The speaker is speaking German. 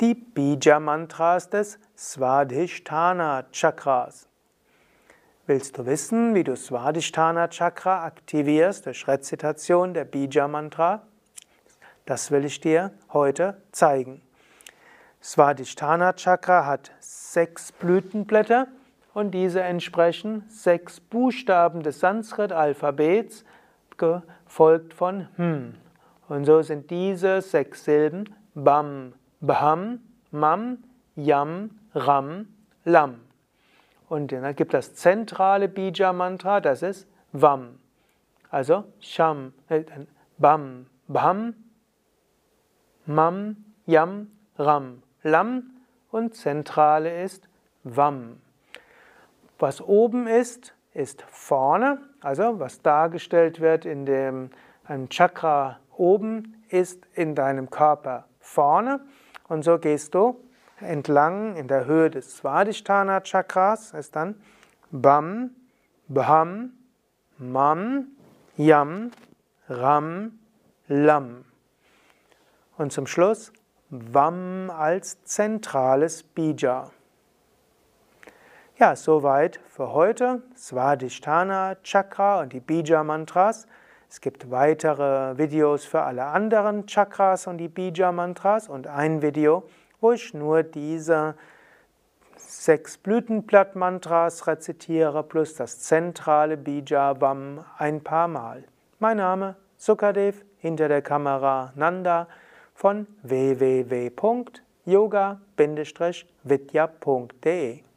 die Bija-Mantras des Svadhisthana Chakras. Willst du wissen, wie du Svadhisthana Chakra aktivierst durch Rezitation der Bija-Mantra? Das will ich dir heute zeigen. Svadhisthana Chakra hat sechs Blütenblätter und diese entsprechen sechs Buchstaben des Sanskrit-Alphabets, gefolgt von Hm. Und so sind diese sechs Silben Bam, Bham, Mam, Yam, Ram, Lam. Und dann gibt das zentrale Bija-Mantra, das ist Vam. Also Sham, äh, Bam, Bham, Mam, Yam, Ram, Lam und zentrale ist Vam. Was oben ist, ist vorne, also was dargestellt wird in dem einem Chakra oben, ist in deinem Körper vorne. Und so gehst du entlang in der Höhe des Svadhisthana Chakras, ist dann Bam, Bham, Mam, Yam, Ram, Lam. Und zum Schluss Vam als zentrales Bija. Ja, soweit für heute. Svadhisthana Chakra und die Bija Mantras. Es gibt weitere Videos für alle anderen Chakras und die Bija-Mantras und ein Video, wo ich nur diese sechs Blütenblatt-Mantras rezitiere plus das zentrale Bija-Vam ein paar Mal. Mein Name Sukadev, hinter der Kamera Nanda von www.yoga-vidya.de